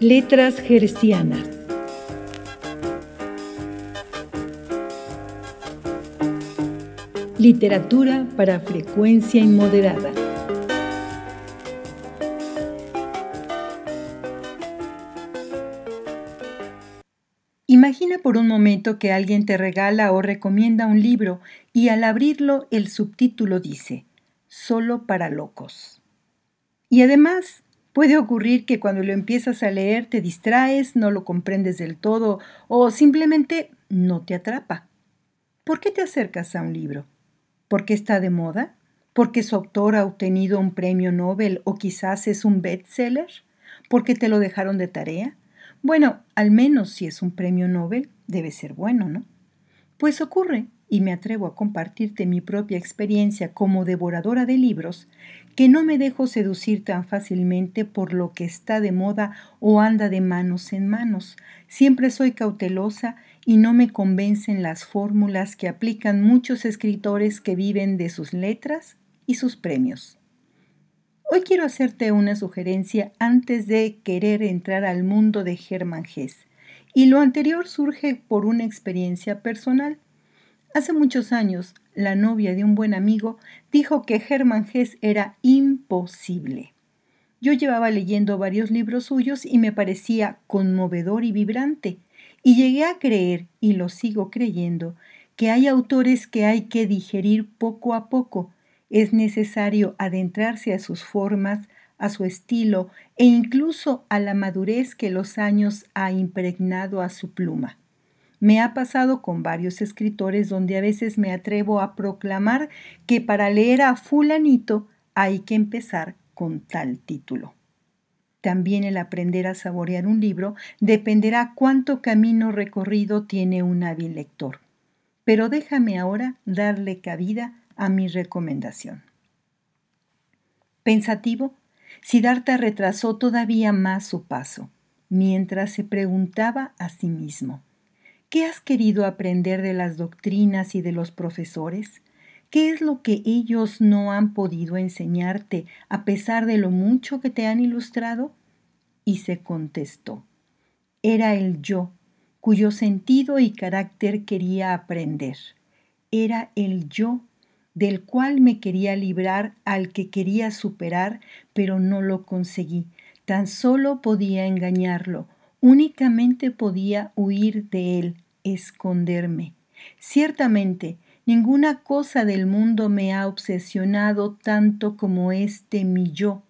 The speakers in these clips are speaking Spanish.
Letras Gercianas. Literatura para frecuencia inmoderada. Imagina por un momento que alguien te regala o recomienda un libro y al abrirlo el subtítulo dice, solo para locos. Y además Puede ocurrir que cuando lo empiezas a leer te distraes, no lo comprendes del todo o simplemente no te atrapa. ¿Por qué te acercas a un libro? ¿Porque está de moda? ¿Porque su autor ha obtenido un premio Nobel o quizás es un bestseller? ¿Porque te lo dejaron de tarea? Bueno, al menos si es un premio Nobel, debe ser bueno, ¿no? Pues ocurre, y me atrevo a compartirte mi propia experiencia como devoradora de libros, que no me dejo seducir tan fácilmente por lo que está de moda o anda de manos en manos. Siempre soy cautelosa y no me convencen las fórmulas que aplican muchos escritores que viven de sus letras y sus premios. Hoy quiero hacerte una sugerencia antes de querer entrar al mundo de Germán Hesse, y lo anterior surge por una experiencia personal. Hace muchos años, la novia de un buen amigo, dijo que Hermann Hesse era imposible. Yo llevaba leyendo varios libros suyos y me parecía conmovedor y vibrante, y llegué a creer, y lo sigo creyendo, que hay autores que hay que digerir poco a poco. Es necesario adentrarse a sus formas, a su estilo e incluso a la madurez que los años ha impregnado a su pluma. Me ha pasado con varios escritores donde a veces me atrevo a proclamar que para leer a fulanito hay que empezar con tal título. También el aprender a saborear un libro dependerá cuánto camino recorrido tiene un hábil lector. Pero déjame ahora darle cabida a mi recomendación. Pensativo, Siddhartha retrasó todavía más su paso, mientras se preguntaba a sí mismo, ¿Qué has querido aprender de las doctrinas y de los profesores? ¿Qué es lo que ellos no han podido enseñarte a pesar de lo mucho que te han ilustrado? Y se contestó, era el yo, cuyo sentido y carácter quería aprender. Era el yo, del cual me quería librar, al que quería superar, pero no lo conseguí. Tan solo podía engañarlo, Únicamente podía huir de él, esconderme. Ciertamente, ninguna cosa del mundo me ha obsesionado tanto como este mi yo,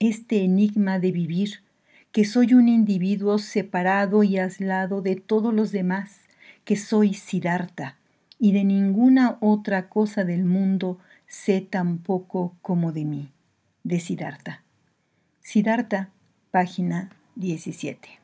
este enigma de vivir, que soy un individuo separado y aislado de todos los demás, que soy Siddhartha, y de ninguna otra cosa del mundo sé tan poco como de mí, de Siddhartha. Siddhartha, página 17.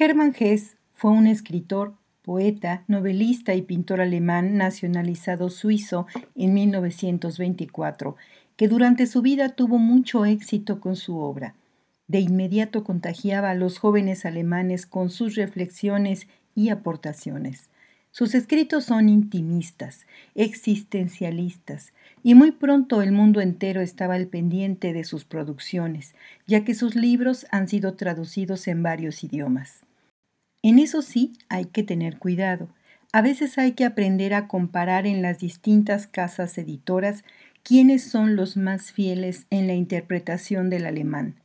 Hermann Hesse fue un escritor, poeta, novelista y pintor alemán nacionalizado suizo en 1924, que durante su vida tuvo mucho éxito con su obra. De inmediato contagiaba a los jóvenes alemanes con sus reflexiones y aportaciones. Sus escritos son intimistas, existencialistas, y muy pronto el mundo entero estaba al pendiente de sus producciones, ya que sus libros han sido traducidos en varios idiomas. En eso sí hay que tener cuidado. A veces hay que aprender a comparar en las distintas casas editoras quiénes son los más fieles en la interpretación del alemán.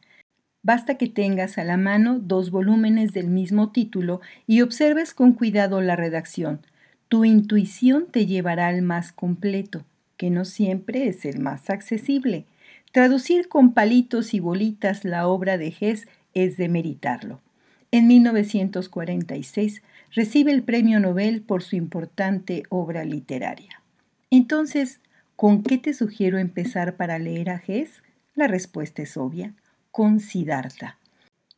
Basta que tengas a la mano dos volúmenes del mismo título y observes con cuidado la redacción. Tu intuición te llevará al más completo, que no siempre es el más accesible. Traducir con palitos y bolitas la obra de Hess es de meritarlo. En 1946 recibe el premio Nobel por su importante obra literaria. Entonces, ¿con qué te sugiero empezar para leer a Hess? La respuesta es obvia con Siddhartha.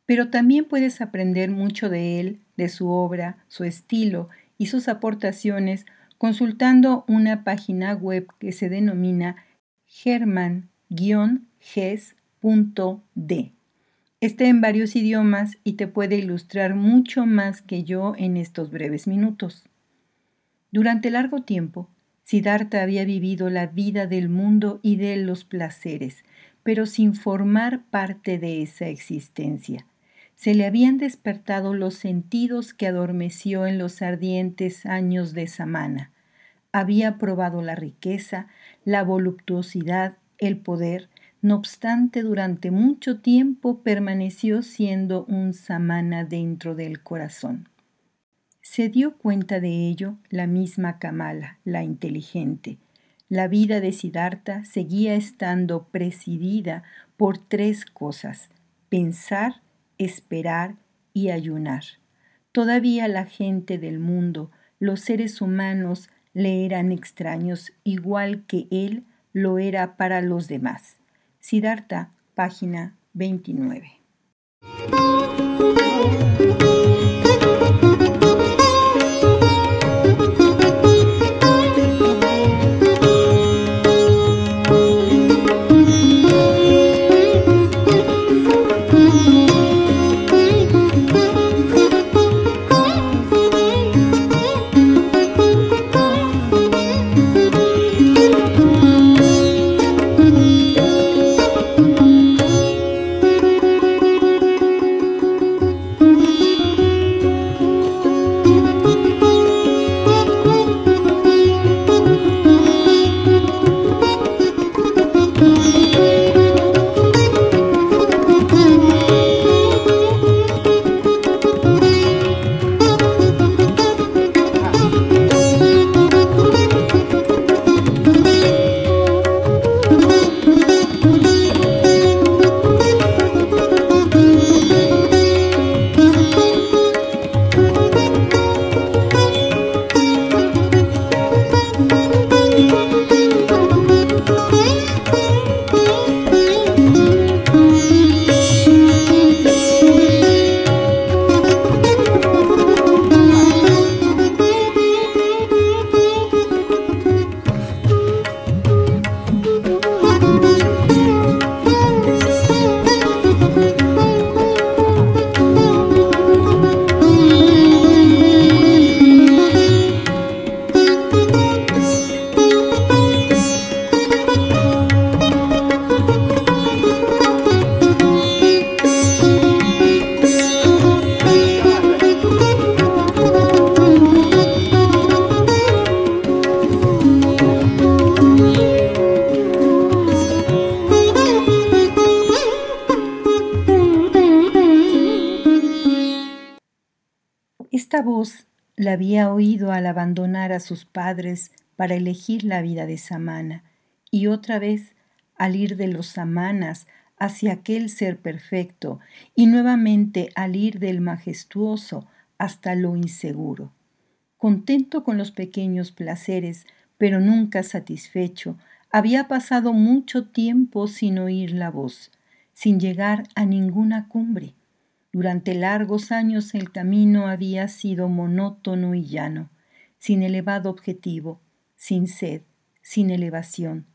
Pero también puedes aprender mucho de él, de su obra, su estilo y sus aportaciones consultando una página web que se denomina german-ges.d. Está en varios idiomas y te puede ilustrar mucho más que yo en estos breves minutos. Durante largo tiempo, Siddhartha había vivido la vida del mundo y de los placeres, pero sin formar parte de esa existencia. Se le habían despertado los sentidos que adormeció en los ardientes años de Samana. Había probado la riqueza, la voluptuosidad, el poder, no obstante durante mucho tiempo permaneció siendo un Samana dentro del corazón. Se dio cuenta de ello la misma Kamala, la inteligente, la vida de Siddhartha seguía estando presidida por tres cosas, pensar, esperar y ayunar. Todavía la gente del mundo, los seres humanos, le eran extraños igual que él lo era para los demás. Siddhartha, página 29. La había oído al abandonar a sus padres para elegir la vida de Samana y otra vez al ir de los Samanas hacia aquel ser perfecto y nuevamente al ir del majestuoso hasta lo inseguro. Contento con los pequeños placeres, pero nunca satisfecho, había pasado mucho tiempo sin oír la voz, sin llegar a ninguna cumbre. Durante largos años el camino había sido monótono y llano, sin elevado objetivo, sin sed, sin elevación.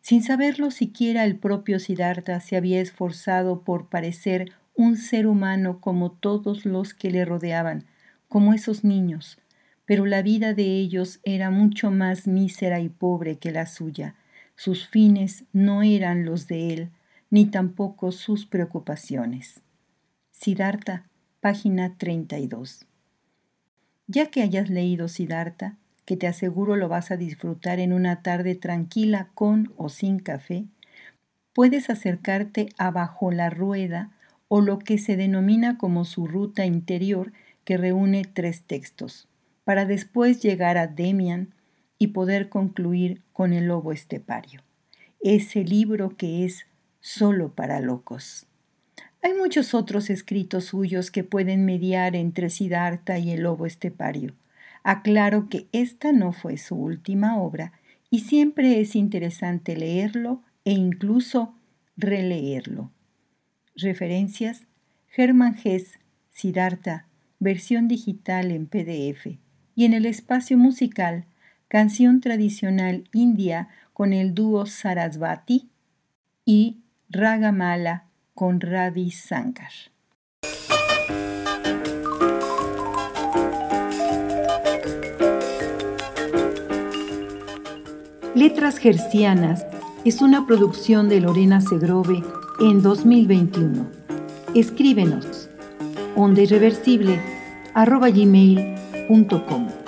Sin saberlo siquiera el propio Siddhartha se había esforzado por parecer un ser humano como todos los que le rodeaban, como esos niños, pero la vida de ellos era mucho más mísera y pobre que la suya. Sus fines no eran los de él, ni tampoco sus preocupaciones. Siddhartha, página 32. Ya que hayas leído Siddhartha, que te aseguro lo vas a disfrutar en una tarde tranquila con o sin café, puedes acercarte a Bajo la Rueda o lo que se denomina como su ruta interior que reúne tres textos, para después llegar a Demian y poder concluir con el lobo estepario, ese libro que es solo para locos. Hay muchos otros escritos suyos que pueden mediar entre Siddhartha y el lobo estepario. Aclaro que esta no fue su última obra y siempre es interesante leerlo e incluso releerlo. Referencias: Germán Hess, Siddhartha, versión digital en PDF y en el espacio musical canción tradicional india con el dúo Sarasvati y Ragamala con Ravi Sankar. Letras Gercianas es una producción de Lorena Segrove en 2021. Escríbenos onda irreversible arroba gmail.com